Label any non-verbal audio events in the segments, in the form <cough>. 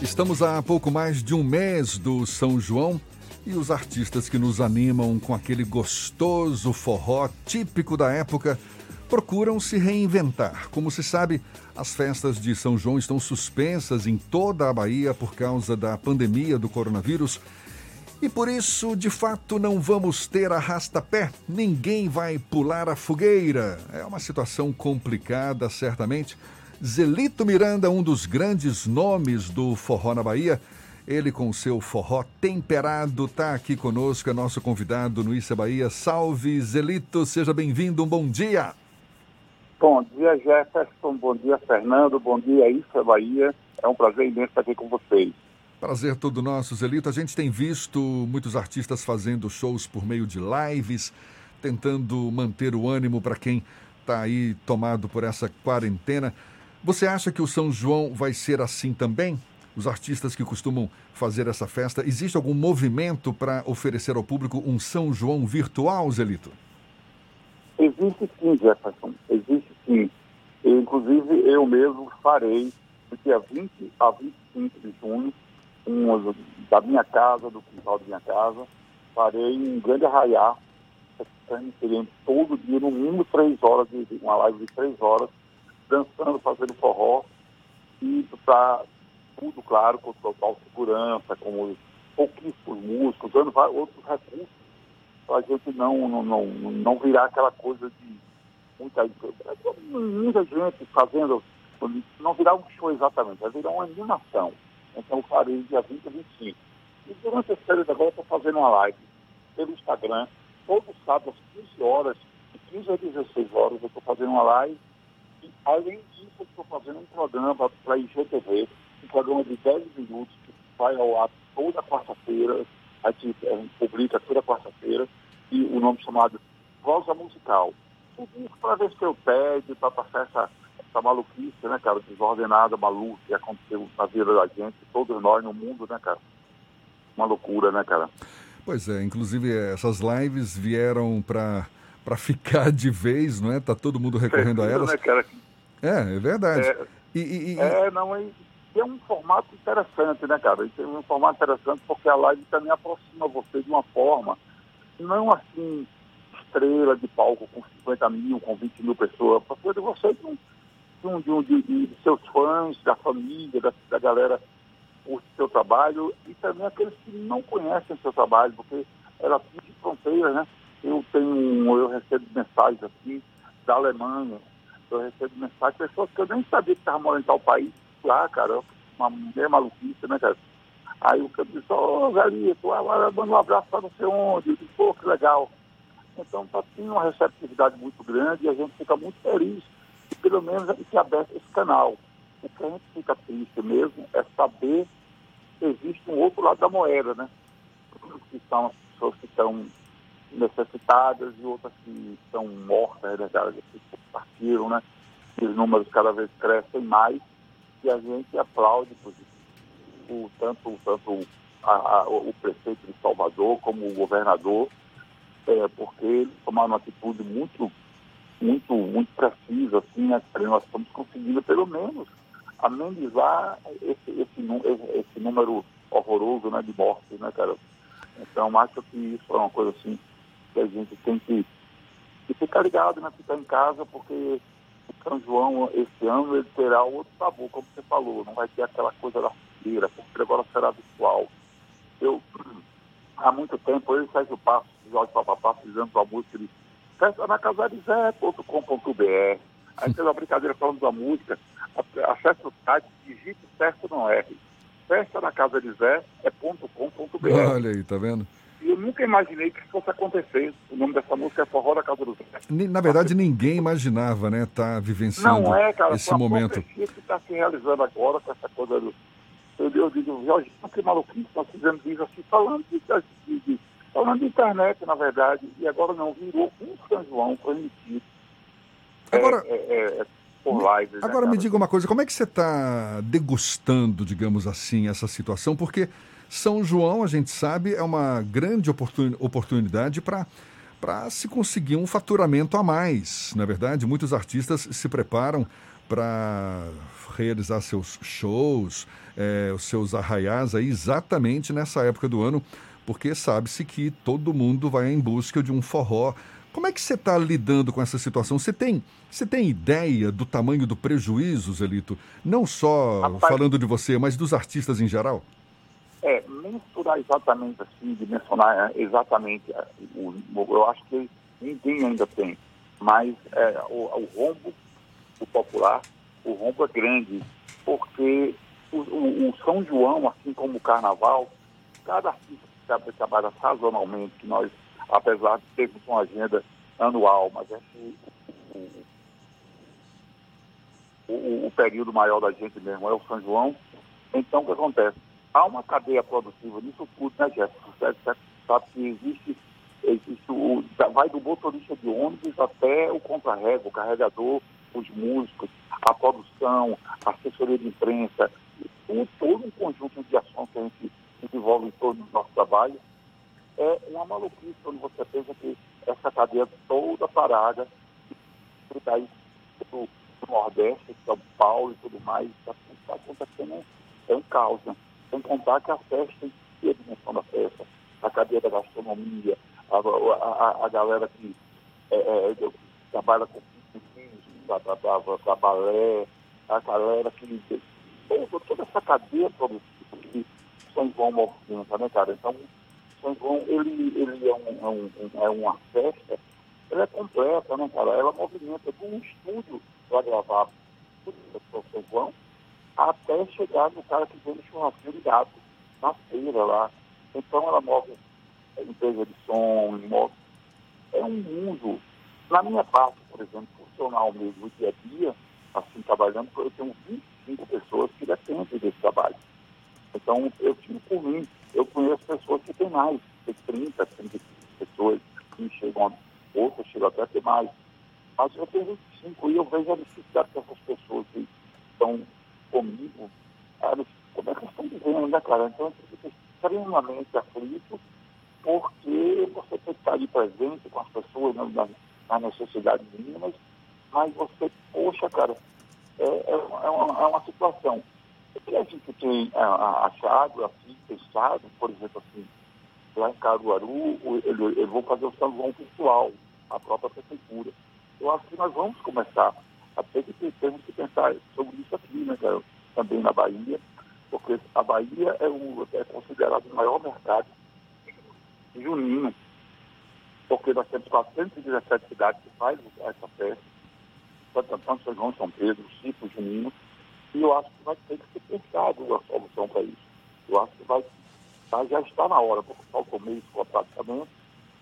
Estamos há pouco mais de um mês do São João e os artistas que nos animam com aquele gostoso forró típico da época procuram se reinventar. Como se sabe, as festas de São João estão suspensas em toda a Bahia por causa da pandemia do coronavírus. E por isso, de fato, não vamos ter arrasta-pé. Ninguém vai pular a fogueira. É uma situação complicada, certamente. Zelito Miranda, um dos grandes nomes do forró na Bahia, ele com seu forró temperado está aqui conosco, é nosso convidado no Issa Bahia. Salve, Zelito, seja bem-vindo, um bom dia. Bom dia, Jefferson, bom dia, Fernando, bom dia, Issa Bahia. É um prazer imenso estar aqui com vocês. Prazer todo nosso, Zelito. A gente tem visto muitos artistas fazendo shows por meio de lives, tentando manter o ânimo para quem está aí tomado por essa quarentena. Você acha que o São João vai ser assim também? Os artistas que costumam fazer essa festa, existe algum movimento para oferecer ao público um São João virtual, Zelito? Existe sim, Jefferson, existe sim. Inclusive, eu mesmo farei do dia 20 a 25 de junho, um, da minha casa, do quintal da minha casa, farei um grande arraiá, transmitindo todo dia, no mínimo três horas, de, uma live de três horas, dançando, fazendo forró, e para tudo, claro, com total segurança, com pouquíssimos músicos, dando outros recursos para a gente não, não, não, não virar aquela coisa de muita, muita gente fazendo, não virar um show exatamente, vai virar uma animação. Então eu farei dia 20 e 25. E durante esse período agora eu estou fazendo uma live pelo Instagram, todo sábado às 15 horas, de 15 a 16 horas eu estou fazendo uma live além disso, eu estou fazendo um programa para a IGTV, um programa de 10 minutos, que vai ao ar toda quarta-feira, a gente, gente publica toda quarta-feira, e o nome chamado Voz Musical. Tudo para ver se eu pede, para passar essa, essa maluquice, né, cara, desordenada, maluca, que aconteceu na vida da gente, todos nós no mundo, né, cara? Uma loucura, né, cara? Pois é, inclusive essas lives vieram para para ficar de vez, não é? Tá todo mundo recorrendo é, a elas. É, é verdade. É, e, e, e... é não, é, é um formato interessante, né, cara? É um formato interessante porque a live também aproxima você de uma forma, não assim, estrela de palco com 50 mil, com 20 mil pessoas, de você de, um, de, um, de, um, de, de, seus fãs, da família, da, da galera curte seu trabalho e também aqueles que não conhecem seu trabalho, porque ela de fronteira, né? eu tenho, eu recebo mensagens assim da Alemanha, eu recebo mensagens de pessoas que eu nem sabia que estavam morando em tal país, lá, cara, uma meia maluquice, né, cara? Aí o cara disse, ô oh, Galito, manda um abraço para não sei onde, eu disse, pô, que legal. Então tá tendo uma receptividade muito grande e a gente fica muito feliz que pelo menos gente aberto esse canal. O que a gente fica triste mesmo é saber que existe um outro lado da moeda, né? Que são as pessoas que estão necessitadas e outras que estão mortas, né, que partiram, né? Os números cada vez crescem mais e a gente aplaude por tanto, tanto a, a, o prefeito de Salvador como o governador, é, porque eles tomaram uma atitude muito, muito, muito precisa, assim, né? nós estamos conseguindo pelo menos amenizar esse, esse, esse número horroroso né, de mortes, né, cara? Então, acho que isso é uma coisa assim que a gente tem que, que ficar ligado, né? Ficar em casa, porque o São João, esse ano, ele terá outro sabor, como você falou, não vai ter aquela coisa da feira, porque agora será virtual. Eu, <clears throat> há muito tempo, eu e Sérgio Passos, Jorge Papapá, fizemos uma música de festa na casarizé.com.br. Aí fez uma brincadeira falando da música, acesse o site, digite certo não R. Festa na casa de Zé é ponto com ponto br. Olha aí, tá vendo? Eu nunca imaginei que isso fosse acontecer. O nome dessa música é Forró da Casa do Zé. Na verdade, ninguém imaginava, né, estar tá vivenciando Não é, cara, esse momento. que está se realizando agora com essa coisa do... Eu, eu digo, Jorge, que maluquice, nós fizemos isso assim, falando de, de, de, falando de internet, na verdade, e agora não, virou um São João transmitido. Agora... É, é, é, por live, né, agora né, me diga uma coisa, como é que você está degustando, digamos assim, essa situação? Porque são João, a gente sabe, é uma grande oportunidade para para se conseguir um faturamento a mais. Na é verdade, muitos artistas se preparam para realizar seus shows, é, os seus arraiais aí exatamente nessa época do ano, porque sabe-se que todo mundo vai em busca de um forró. Como é que você está lidando com essa situação? Você tem, você tem ideia do tamanho do prejuízo, Zelito? Não só Rapaz, falando de você, mas dos artistas em geral? É, mensurar exatamente assim, dimensionar é, exatamente, é, eu acho que ninguém ainda tem, mas é, o, o rombo, o popular, o rombo é grande, porque o, o, o, São João, assim como o Carnaval, cada artista que trabalha sazonalmente, que nós, apesar de termos uma agenda anual, mas é que o, o período maior da gente mesmo é o São João, então o que acontece? Há uma cadeia produtiva nisso tudo, né, Jéssica? Você sabe que existe, existe o, vai do motorista de ônibus até o contra-rego, o carregador, os músicos, a produção, a assessoria de imprensa, todo, todo um conjunto de ações que a gente desenvolve em todo o nosso trabalho, é uma maluquice quando você pensa que essa cadeia toda parada, que daí do, do Nordeste, São Paulo e tudo mais, está tá acontecendo é um caos. Né? Sem contar que a festa em si, a dimensão da festa, a cadeia da gastronomia, a, a, a galera que é, é, trabalha com da, balé, a galera que. Toda, toda essa cadeia produtiva que São João movimenta, né, cara? Então, São João, ele, ele é, um, é, um, é uma festa, ela é completa, né, cara? Ela movimenta um estúdio para gravar o São João até chegar no cara que vem no churrasquinho de gato, na feira lá. Então, ela move empresa de som, move. É um mundo. Na minha parte, por exemplo, profissional mesmo, dia a dia, assim, trabalhando, eu tenho 25 pessoas que dependem desse trabalho. Então, eu tive por mim, eu conheço pessoas que têm mais, tem 30, 35 pessoas, que chegam, outras chegam até a ter mais. Mas eu tenho 25 e eu vejo a necessidade dessas pessoas que estão comigo, elas, como é que elas né, cara? Então, eu fico extremamente aflito, porque você tem que estar ali presente com as pessoas né, nas, nas necessidades mínimas, mas você, poxa, cara, é, é, uma, é uma é situação. O que a gente tem achado, assim, pensado, por exemplo, assim, lá em Caruaru, ele, vou fazer o São João a própria prefeitura. Eu acho que nós vamos começar a ter que, temos que pensar sobre isso aqui, né, cara, também na Bahia, porque a Bahia é, o, é considerado o maior mercado junino, porque nós temos 417 cidades que fazem essa festa, Santo Antônio, São João, São Pedro, Chico, Junino, e eu acho que vai ter que ser pensado uma solução para isso. Eu acho que vai, tá, já está na hora, porque falta o mês praticamente,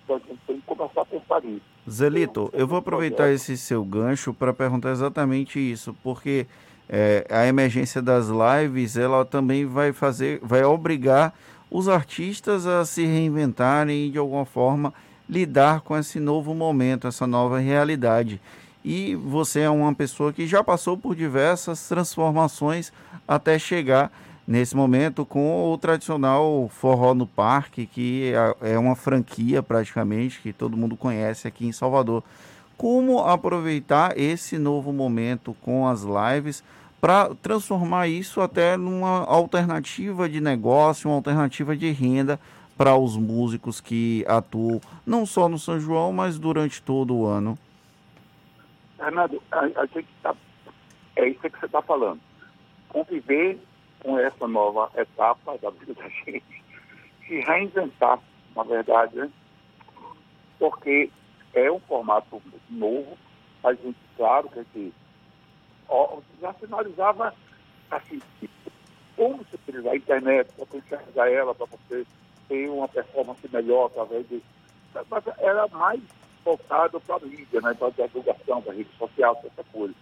então a gente tem que começar a pensar nisso. Zelito, eu vou aproveitar esse seu gancho para perguntar exatamente isso, porque é, a emergência das lives, ela também vai fazer, vai obrigar os artistas a se reinventarem e de alguma forma lidar com esse novo momento, essa nova realidade e você é uma pessoa que já passou por diversas transformações até chegar nesse momento com o tradicional forró no parque, que é, é uma franquia praticamente que todo mundo conhece aqui em Salvador. Como aproveitar esse novo momento com as lives para transformar isso até numa alternativa de negócio, uma alternativa de renda para os músicos que atuam não só no São João, mas durante todo o ano? Gente tá, é isso que você está falando. Conviver com essa nova etapa da vida da gente, se reinventar, na verdade, né? porque é um formato novo, a gente, claro que a gente ó, já sinalizava assim, como se utilizar a internet, potencializar ela para você ter uma performance melhor através de. Mas era mais voltado para a mídia, né, para a divulgação, para a rede social, essa coisa.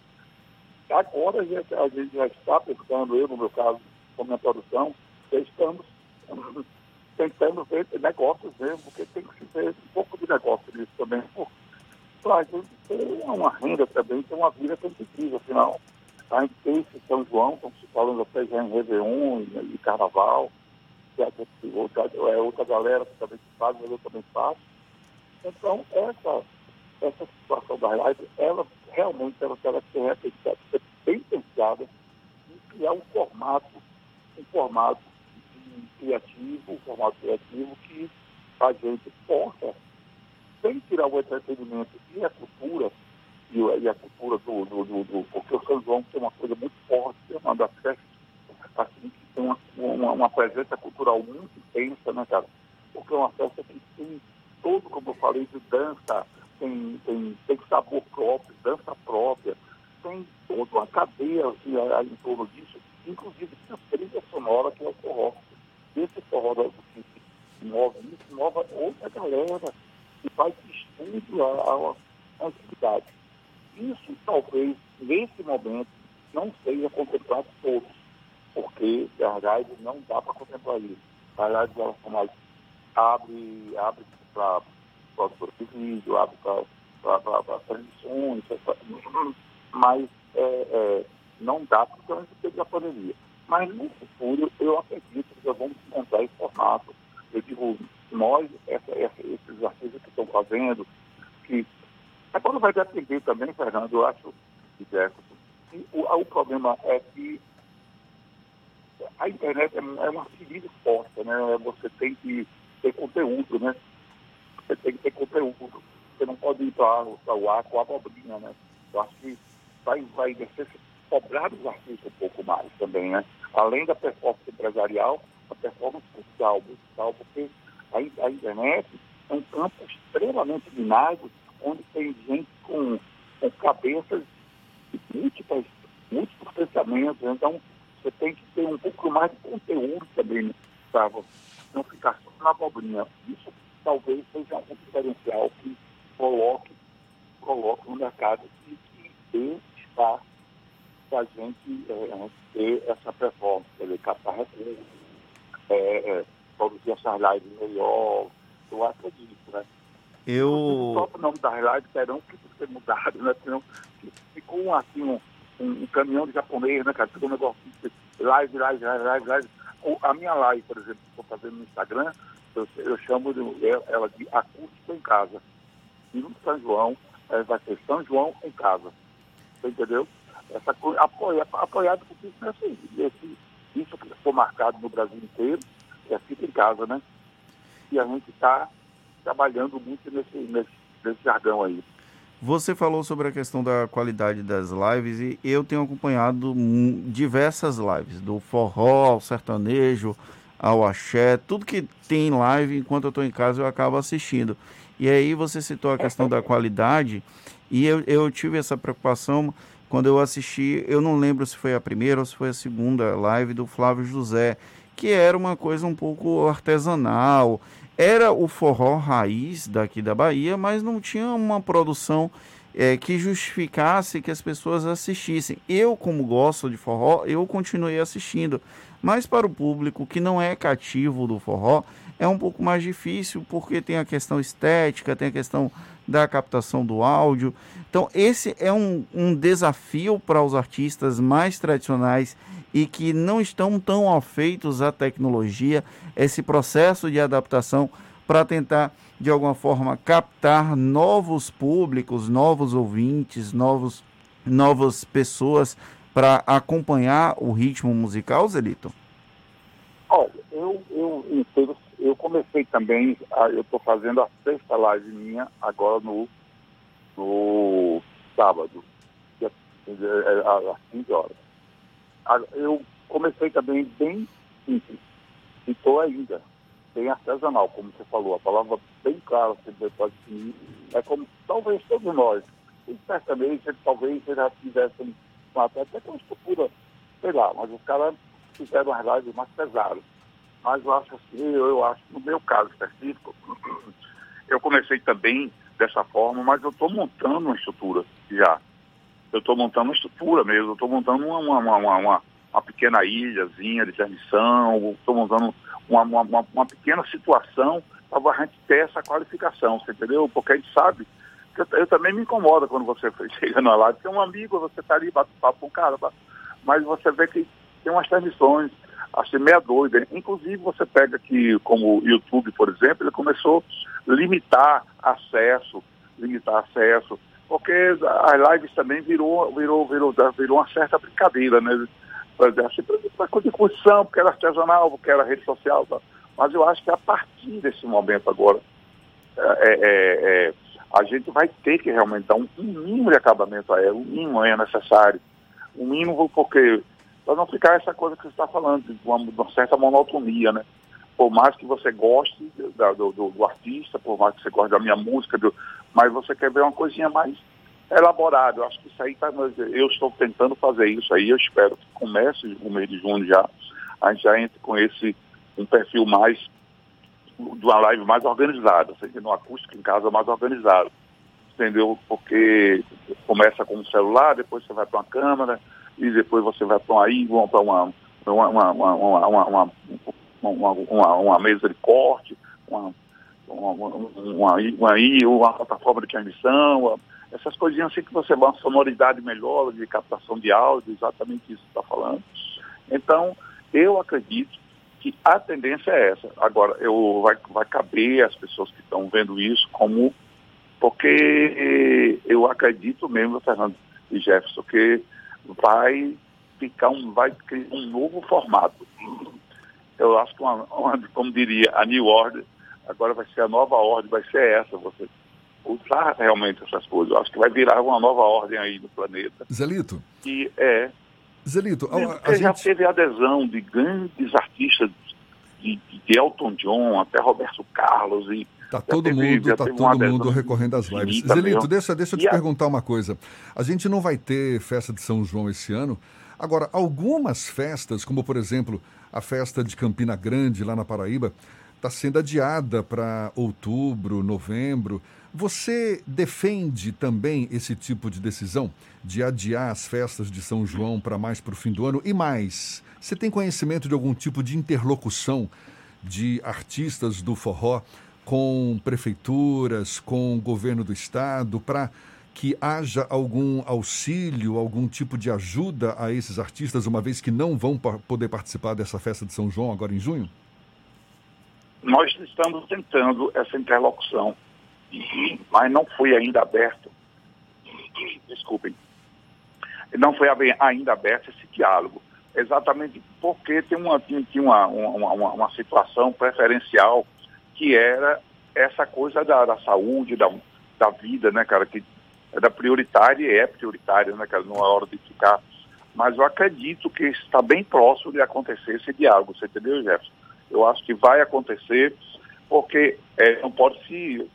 Agora a gente, a gente já está pensando, eu no meu caso, com minha produção, já estamos tentando ver negócios mesmo, porque tem que se ver um pouco de negócio nisso também, para a gente ter uma renda também, ter uma vida competitiva, afinal, a gente tem esse São João, estamos falando até já em Réveillon e, e Carnaval, que é outra, é outra galera que também faz, eu também faço, então, essa, essa situação das lives, ela realmente ela, ela tem repensada. bem pensada em criar um formato, um formato criativo, um formato criativo que a gente possa, sem tirar o entretenimento e a cultura, e, e a cultura do, do, do, do, Porque o São João tem uma coisa muito forte, é uma das festas assim, que tem uma, uma, uma presença cultural muito intensa, né, cara? Porque é uma festa que tem todo, como eu falei, de dança, tem, tem, tem sabor próprio, dança própria, tem toda uma cadeia assim, em torno disso, inclusive a trilha sonora que é o forró. Esse forró do move isso, move outra galera que faz estudo à, atividade. Isso talvez, nesse momento, não seja contemplado todos, porque, na verdade, não dá para contemplar isso. Verdade, ela mais abre, abre para produtor de vídeo, abre para transmissões, mas é, é, não dá porque a gente teve a pandemia. Mas no futuro, eu acredito que nós vamos encontrar esse formato. Eu digo, nós, essa, essa, esses artistas que estão fazendo, que agora vai depender também, Fernando, eu acho, Jefferson, que o, o problema é que a internet é, é uma ferida forte, né? Você tem que ter conteúdo, né? Você tem que ter conteúdo. Você não pode ir para o ar com a abobrinha, né? Eu acho que vai, vai ser cobrar dos artistas um pouco mais também, né? Além da performance empresarial, a performance social, musical, porque a, a internet é um campo extremamente binário, onde tem gente com, com cabeças múltiplas, múltiplos pensamentos. Então, você tem que ter um pouco mais de conteúdo também, para não ficar só na abobrinha. Isso talvez seja um diferencial que coloque, coloque no mercado e que dê espaço para a gente é, ter essa performance, dizer, captar recursos, é, produzir essas lives melhor. Eu acredito, né? Eu... O próprio nome das lives terão que ser mudado, né? Senão, ficou assim, um, um, um, caminhão de japonês, né, cara? Ficou um negócio de live, live, live, live, live. A minha live, por exemplo, que estou fazendo no Instagram, eu, eu chamo de, ela de acústico em casa. E no São João, é, vai ser São João em casa. Você entendeu? Essa apoia, apoiado por isso, assim, esse, isso que foi marcado no Brasil inteiro, é fica em casa, né? E a gente está trabalhando muito nesse, nesse, nesse jargão aí. Você falou sobre a questão da qualidade das lives e eu tenho acompanhado diversas lives, do forró ao sertanejo, ao axé, tudo que tem live, enquanto eu estou em casa, eu acabo assistindo. E aí você citou a questão da qualidade, e eu, eu tive essa preocupação quando eu assisti, eu não lembro se foi a primeira ou se foi a segunda live do Flávio José, que era uma coisa um pouco artesanal, era o forró raiz daqui da Bahia, mas não tinha uma produção é, que justificasse que as pessoas assistissem. Eu, como gosto de forró, eu continuei assistindo. Mas para o público que não é cativo do forró, é um pouco mais difícil, porque tem a questão estética, tem a questão da captação do áudio. Então, esse é um, um desafio para os artistas mais tradicionais e que não estão tão afeitos à tecnologia, esse processo de adaptação para tentar, de alguma forma, captar novos públicos, novos ouvintes, novos, novas pessoas para acompanhar o ritmo musical, Zelito? Olha, eu, eu, eu, eu comecei também, eu estou fazendo a sexta live minha agora no, no sábado, às 15 horas eu comecei também bem simples, e estou ainda bem artesanal, como você falou, a palavra bem clara você pode definir, é como talvez todos nós, e certamente talvez já tivessem até com estrutura, sei lá, mas os caras fizeram uma realidade mais pesada. Mas eu acho assim, eu, acho, no meu caso específico, <clears throat> eu comecei também dessa forma, mas eu estou montando uma estrutura já eu estou montando uma estrutura mesmo, eu estou montando uma, uma, uma, uma, uma pequena ilhazinha de transmissão, estou montando uma, uma, uma, pequena situação para a gente ter essa qualificação, você entendeu? Porque a gente sabe, eu, eu também me incomoda quando você <laughs> chega na live, tem um amigo, você está ali, bate papo com o cara, mas você vê que tem umas transmissões, assim, meia doida. Inclusive, você pega aqui, como o YouTube, por exemplo, ele começou a limitar acesso, limitar acesso porque as lives também virou, virou, virou, virou uma certa brincadeira, né? Para discussão, porque era artesanal, porque era rede social. Tá? Mas eu acho que a partir desse momento agora, é, é, é, é a gente vai ter que realmente dar um, um mínimo de acabamento a ela, um mínimo é necessário. Um mínimo porque, para não ficar essa coisa que você está falando, de uma, uma, certa monotonia, né? Por mais que você goste da, do, do, do, artista, por mais que você goste da minha música, do, mas você quer ver uma coisinha mais elaborada. Eu acho que isso aí tá, eu estou tentando fazer isso aí, eu espero que comece o mês de junho já, a gente já entre com esse um perfil mais de uma live mais organizada, seja no acústico em casa mais organizado. Entendeu? Porque começa com um celular, depois você vai para uma câmera, e depois você vai para aí, vão para uma, uma, uma, uma, uma, uma, uma, mesa de corte, uma, uma, uma, uma, uma plataforma de transmissão, essas coisinhas assim que você vai uma sonoridade melhor de captação de áudio, exatamente isso que está falando. Então, eu acredito que a tendência é essa. Agora, eu, vai, vai caber às pessoas que estão vendo isso como. Porque eu acredito mesmo, Fernando e Jefferson, que vai ficar um, vai criar um novo formato. Eu acho que, uma, uma, como diria a New Order, agora vai ser a nova ordem, vai ser essa, você usar realmente essas coisas. Eu acho que vai virar uma nova ordem aí no planeta. Zelito. E é Zelito, a, a gente... já teve adesão de grandes artistas, de, de Elton John até Roberto Carlos e Tá todo teve, mundo, tá todo mundo recorrendo às lives. Zelito, deixa, deixa eu te a... perguntar uma coisa. A gente não vai ter festa de São João esse ano. Agora, algumas festas, como por exemplo a festa de Campina Grande, lá na Paraíba, está sendo adiada para outubro, novembro. Você defende também esse tipo de decisão de adiar as festas de São João para mais para o fim do ano? E mais, você tem conhecimento de algum tipo de interlocução de artistas do forró com prefeituras, com o governo do estado, para que haja algum auxílio, algum tipo de ajuda a esses artistas, uma vez que não vão poder participar dessa festa de São João agora em junho? Nós estamos tentando essa interlocução mas não foi ainda aberto, desculpem, não foi ainda aberto esse diálogo, exatamente porque tem uma, tinha uma, uma, uma, uma situação preferencial que era essa coisa da, da saúde, da, da vida, né, cara, que era prioritária e é prioritária, né, cara, não é hora de ficar. Mas eu acredito que está bem próximo de acontecer esse diálogo, você entendeu, Jefferson? Eu acho que vai acontecer, porque é, não pode se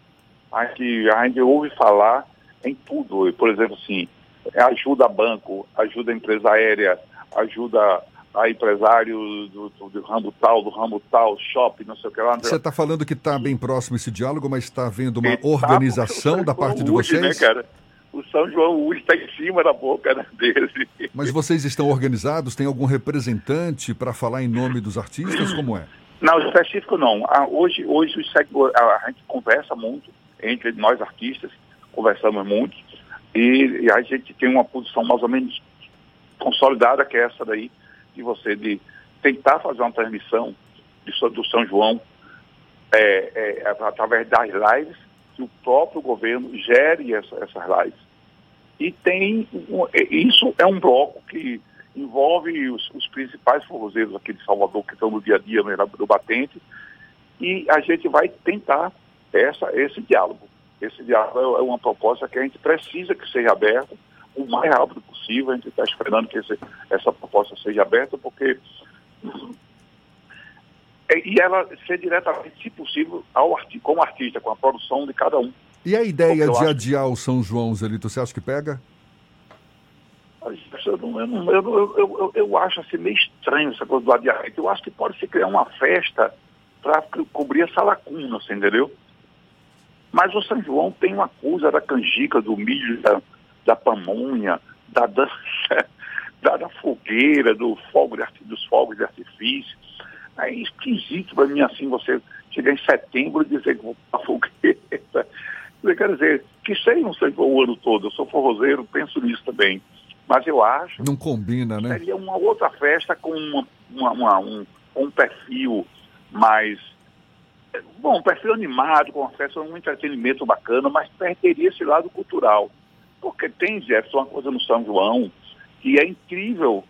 a gente, a gente ouve falar em tudo. Por exemplo, assim, ajuda banco, ajuda empresa aérea, ajuda a empresário do, do, do, ramo tal, do ramo tal, shopping, não sei o que lá. Você está falando que está bem próximo esse diálogo, mas está havendo uma tá, organização tá, da parte de vocês? Né, cara? O São João hoje está em cima da boca né, deles. Mas vocês estão organizados? Tem algum representante para falar em nome dos artistas? Como é? Não, específico não. Ah, hoje, hoje a gente conversa muito entre nós artistas, conversamos muito, e, e, a gente tem uma posição mais ou menos consolidada, que é essa daí, de você de tentar fazer uma transmissão de, do São João é, é, através das lives, que o próprio governo gere essa, essas lives. E tem isso é um bloco que envolve os, os principais forrozeiros aqui de Salvador, que estão no dia a dia no, batente, e a gente vai tentar essa, esse diálogo. Esse diálogo é uma proposta que a gente precisa que seja aberta o mais rápido possível. A gente está esperando que esse, essa proposta seja aberta, porque. E ela ser diretamente, se possível, ao arti como artista, com a produção de cada um. E a ideia de adiar o São João, Zelito, você acha que pega? Eu, não, eu, não, eu, eu, eu, acho assim, meio estranho essa coisa do adiamento. Eu acho que pode se criar uma festa para cobrir essa lacuna, você entendeu? Mas o São João tem uma coisa da canjica, do milho, da, da pamonha, da dança, <laughs> da, da fogueira, do fogo de, dos fogos de artifício. É esquisito para mim assim você chegar em setembro e dizer que vou para <laughs> fogueira. Eu quero dizer, que sei não sei o ano todo, eu sou forrozeiro, penso nisso também. Mas eu acho. Não combina, né? Seria uma outra festa com uma, uma, uma um, um perfil mais Bom, perfil animado, confesso, é um entretenimento bacana, mas perderia esse lado cultural. Porque tem, Jefferson, uma coisa no São João que é incrível,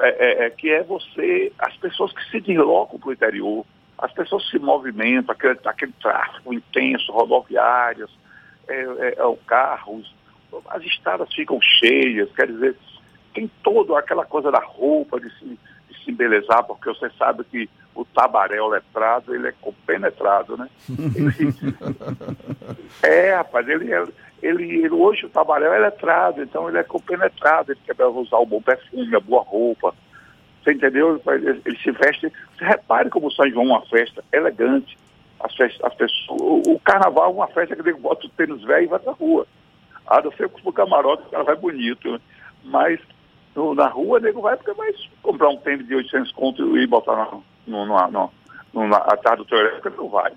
é, é, é que é você, as pessoas que se deslocam para o interior, as pessoas se movimentam, aquele, aquele tráfego intenso, rodoviárias, é, é, é carros, as estradas ficam cheias, quer dizer, tem toda aquela coisa da roupa, de se, de se embelezar, porque você sabe que o tabaréu letrado, ele é compenetrado, né? Ele, <laughs> é, rapaz, ele, é, ele, ele, hoje o tabaréu é letrado, então ele é compenetrado, ele quer usar o bom perfume, a boa roupa, você entendeu? Ele, ele se veste, você repare como o São João é uma festa elegante, as festas, as pessoas, o, o carnaval é uma festa que ele bota o tênis velho e vai pra rua. Ah, não sei como o camarote, o cara vai bonito, né? mas no, na rua, nego vai porque vai comprar um tênis de 800 conto e botar na, no, no, no, no, atrás do teu elétrico, não vai.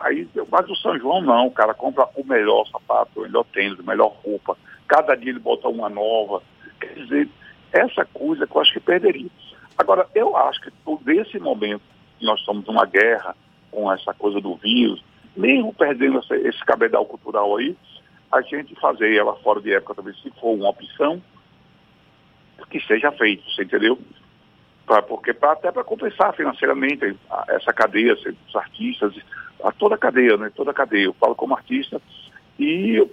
Aí, mas o São João não, o cara compra o melhor sapato, o melhor tênis, a melhor roupa. Cada dia ele bota uma nova. Quer dizer, essa coisa que eu acho que perderia. Agora, eu acho que por esse momento que nós estamos numa guerra com essa coisa do vírus, mesmo perdendo esse, esse cabedal cultural aí, a gente fazer ela fora de época também, se for uma opção, que seja feito, você entendeu? Pra, porque pra, até para compensar financeiramente essa cadeia, os artistas, a toda a cadeia, né? Toda a cadeia. Eu falo como artista e eu,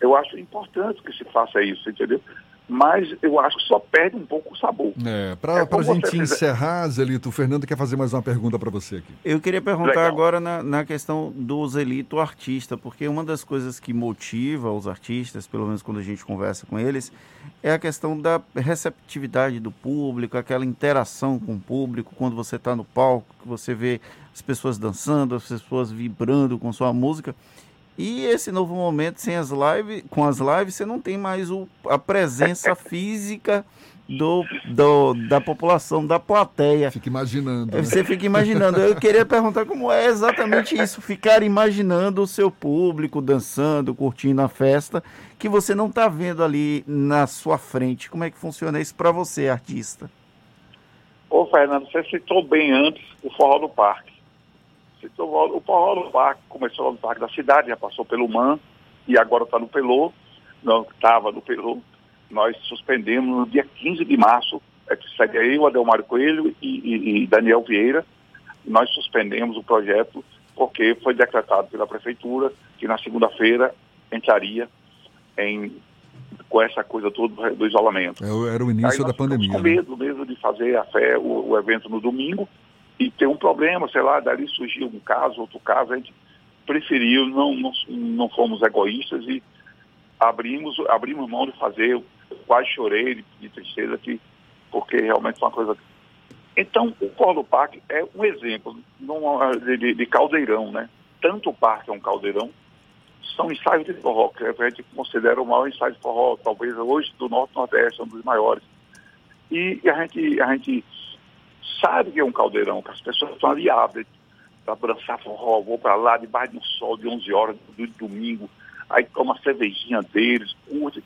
eu acho importante que se faça isso, entendeu? Mas eu acho que só perde um pouco o sabor. É, para é a gente fizer... encerrar, Zelito, o Fernando quer fazer mais uma pergunta para você aqui. Eu queria perguntar Legal. agora na, na, questão do Zelito artista, porque uma das coisas que motiva os artistas, pelo menos quando a gente conversa com eles, é a questão da receptividade do público, aquela interação com o público, quando você está no palco, que você vê as pessoas dançando, as pessoas vibrando com sua música. E esse novo momento sem as lives, com as lives, você não tem mais o, a presença <laughs> física do, do, da população, da plateia. Fica imaginando. Né? Você fica imaginando. Eu queria perguntar como é exatamente isso, ficar imaginando o seu público dançando, curtindo a festa, que você não está vendo ali na sua frente. Como é que funciona isso para você, artista? Ô, Fernando, você citou bem antes o Forró do Parque. O forró do parque começou no parque da cidade, já passou pelo MAN e agora está no Pelô. Não, estava no Pelô. Nós suspendemos no dia 15 de março, é que segue aí o Adelmário Coelho e, e, e Daniel Vieira. Nós suspendemos o projeto porque foi decretado pela prefeitura que na segunda-feira entraria em, com essa coisa toda do isolamento. É, era o início da pandemia. Com né? medo mesmo de fazer a fé, o, o evento no domingo e tem um problema, sei lá, dali surgiu um caso, outro caso, a gente preferiu, não, não, não fomos egoístas e abrimos, abrimos mão de fazer, quase chorei de, de tristeza, que, porque realmente foi uma coisa... Então, o Polo Parque é um exemplo de, de, de caldeirão, né? Tanto o parque é um caldeirão, são ensaios de forró, que a gente considera o maior ensaio de forró, talvez hoje do Norte Nordeste, um dos maiores. E, e a gente, a gente sabe que é um caldeirão, que as pessoas estão ali abrem para dançar forró, vou para lá debaixo do sol de 11 horas do domingo, aí toma a cervejinha deles, curte.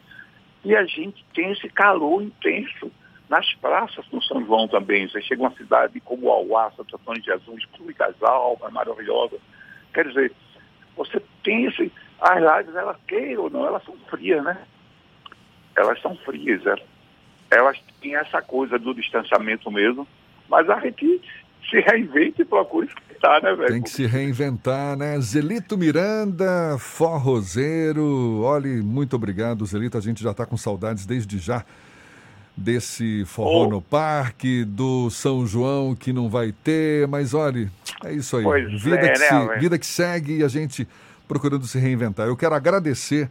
E a gente tem esse calor intenso nas praças do São João também. Você chega uma cidade como Auá, Santo Antônio de Jesus, Públicas Almas, maravilhosa. Quer dizer, você tem esse... As lives, elas queiram ou não, elas são frias, né? Elas são frias, elas, elas têm essa coisa do distanciamento mesmo, mas a gente se reinventa e procura escutar, né, velho? Tem que se reinventar, né? Zelito Miranda, forrozeiro. Olhe, muito obrigado, Zelito. A gente já está com saudades desde já desse forró oh. no parque, do São João que não vai ter, mas olhe, é isso aí. Pois vida, é, que né, se, vida que segue e a gente procurando se reinventar. Eu quero agradecer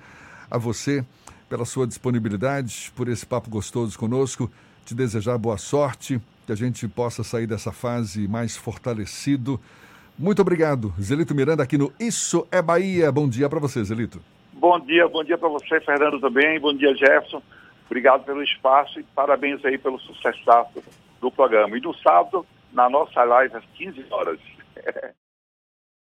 a você pela sua disponibilidade, por esse papo gostoso conosco, te desejar boa sorte que a gente possa sair dessa fase mais fortalecido. Muito obrigado, Zelito Miranda, aqui no Isso é Bahia. Bom dia para você, Zelito. Bom dia, bom dia para você, Fernando, também. Bom dia, Jefferson. Obrigado pelo espaço e parabéns aí pelo sucesso do programa. E no sábado, na nossa live, às 15 horas. <laughs>